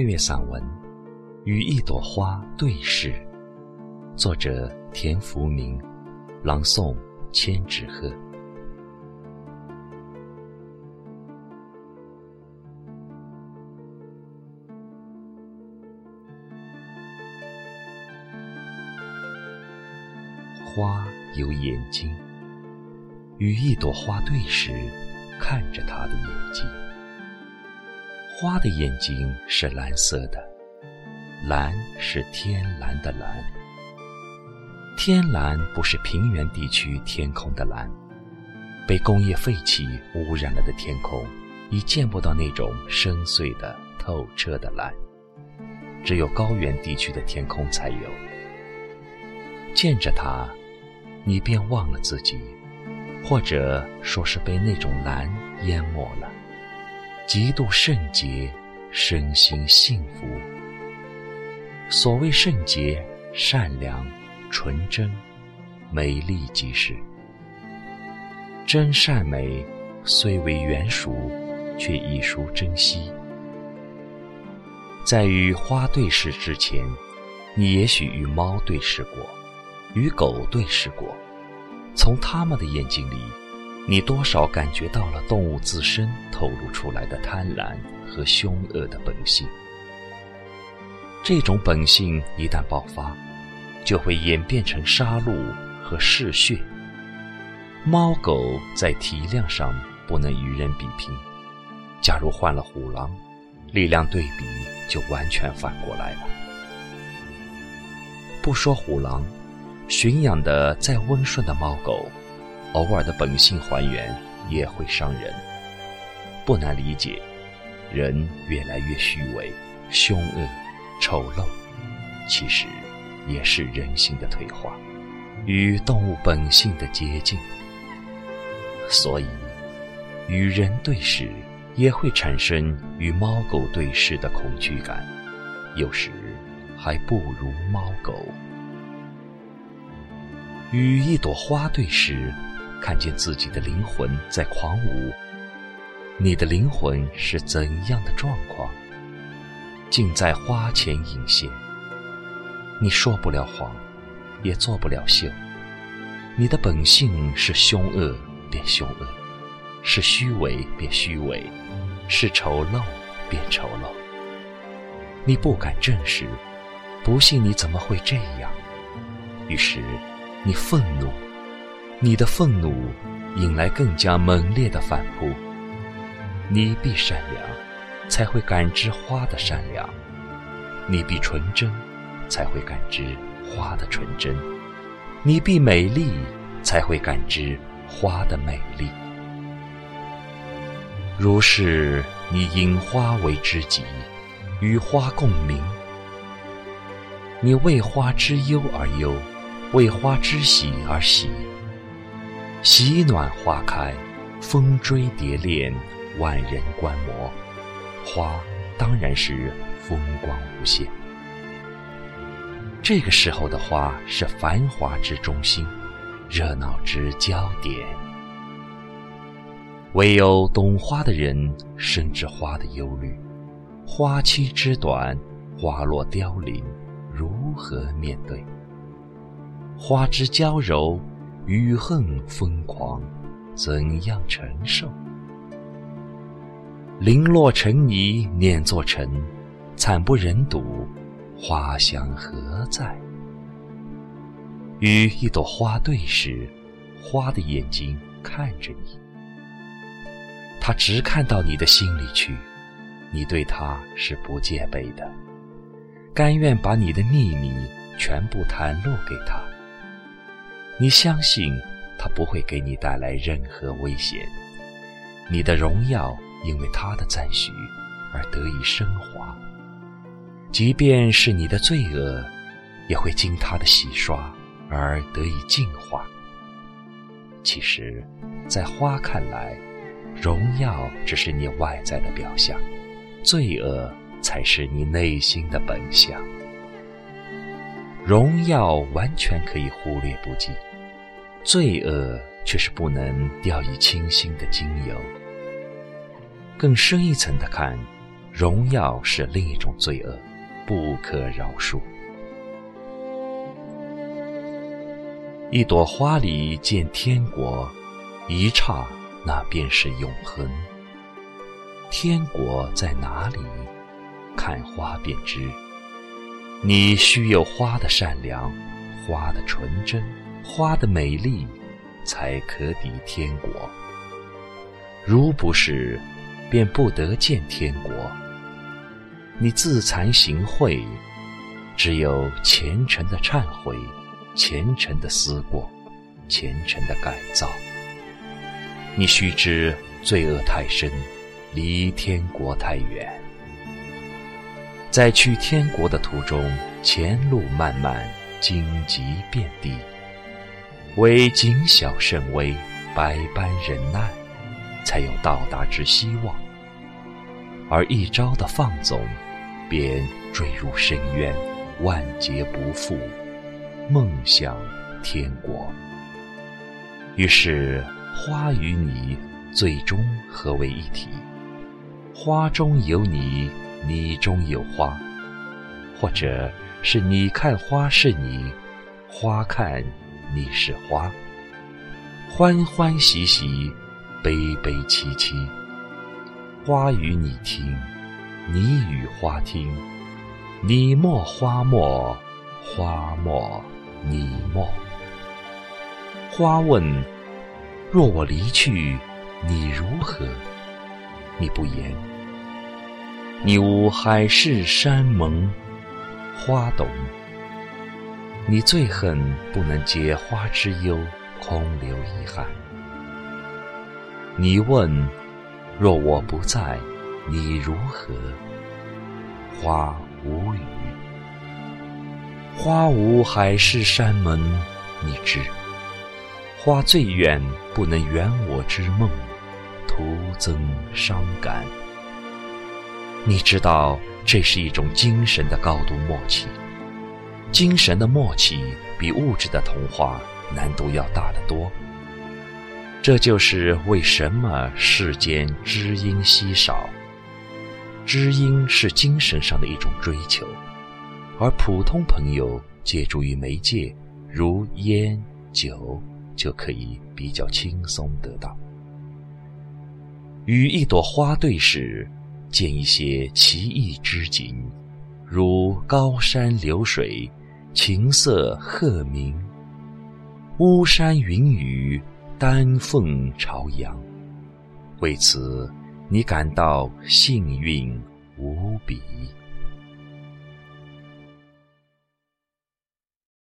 配乐散文《与一朵花对视》，作者田福明，朗诵千纸鹤。花有眼睛，与一朵花对视，看着它的眼睛。花的眼睛是蓝色的，蓝是天蓝的蓝。天蓝不是平原地区天空的蓝，被工业废气污染了的天空，已见不到那种深邃的、透彻的蓝，只有高原地区的天空才有。见着它，你便忘了自己，或者说是被那种蓝淹没了。极度圣洁，身心幸福。所谓圣洁、善良、纯真、美丽即是。真善美虽为原熟，却亦属珍惜。在与花对视之前，你也许与猫对视过，与狗对视过，从它们的眼睛里。你多少感觉到了动物自身透露出来的贪婪和凶恶的本性。这种本性一旦爆发，就会演变成杀戮和嗜血。猫狗在体量上不能与人比拼，假如换了虎狼，力量对比就完全反过来了。不说虎狼，驯养的再温顺的猫狗。偶尔的本性还原也会伤人，不难理解。人越来越虚伪、凶恶、丑陋，其实也是人性的退化，与动物本性的接近。所以，与人对视也会产生与猫狗对视的恐惧感，有时还不如猫狗。与一朵花对视。看见自己的灵魂在狂舞，你的灵魂是怎样的状况？竟在花前隐现。你说不了谎，也做不了秀。你的本性是凶恶便凶恶，是虚伪便虚伪，是丑陋便丑陋。你不敢正视，不信你怎么会这样？于是你愤怒。你的愤怒引来更加猛烈的反扑。你必善良，才会感知花的善良；你必纯真，才会感知花的纯真；你必美丽，才会感知花的美丽。如是，你引花为知己，与花共鸣。你为花之忧而忧，为花之喜而喜。喜暖花开，风追蝶恋，万人观摩。花当然是风光无限。这个时候的花是繁华之中心，热闹之焦点。唯有懂花的人深知花的忧虑：花期之短，花落凋零，如何面对？花之娇柔。雨恨疯狂，怎样承受？零落成泥碾作尘，惨不忍睹，花香何在？与一朵花对视，花的眼睛看着你，它直看到你的心里去，你对它是不戒备的，甘愿把你的秘密全部袒露给他。你相信他不会给你带来任何危险，你的荣耀因为他的赞许而得以升华，即便是你的罪恶，也会经他的洗刷而得以净化。其实，在花看来，荣耀只是你外在的表象，罪恶才是你内心的本相。荣耀完全可以忽略不计。罪恶却是不能掉以轻心的精油。更深一层的看，荣耀是另一种罪恶，不可饶恕。一朵花里见天国，一刹那便是永恒。天国在哪里？看花便知。你须有花的善良，花的纯真，花的美丽，才可抵天国。如不是，便不得见天国。你自惭形秽，只有虔诚的忏悔。虔诚的思过，虔诚的改造。你须知罪恶太深，离天国太远。在去天国的途中，前路漫漫，荆棘遍地，唯谨小慎微，百般忍耐，才有到达之希望。而一朝的放纵，便坠入深渊，万劫不复。梦想天国，于是花与你最终合为一体。花中有你，你中有花，或者是你看花是你，花看你是花。欢欢喜喜，悲悲戚戚。花与你听，你与花听，你莫花莫，花莫。你莫。花问：若我离去，你如何？你不言。你无海誓山盟，花懂。你最恨不能解花之忧，空留遗憾。你问：若我不在，你如何？花无语。花无海誓山盟，你知。花最远不能圆我之梦，徒增伤感。你知道，这是一种精神的高度默契。精神的默契比物质的童话难度要大得多。这就是为什么世间知音稀少。知音是精神上的一种追求。而普通朋友借助于媒介，如烟酒，就可以比较轻松得到。与一朵花对视，见一些奇异之景，如高山流水，琴瑟鹤鸣，巫山云雨，丹凤朝阳。为此，你感到幸运无比。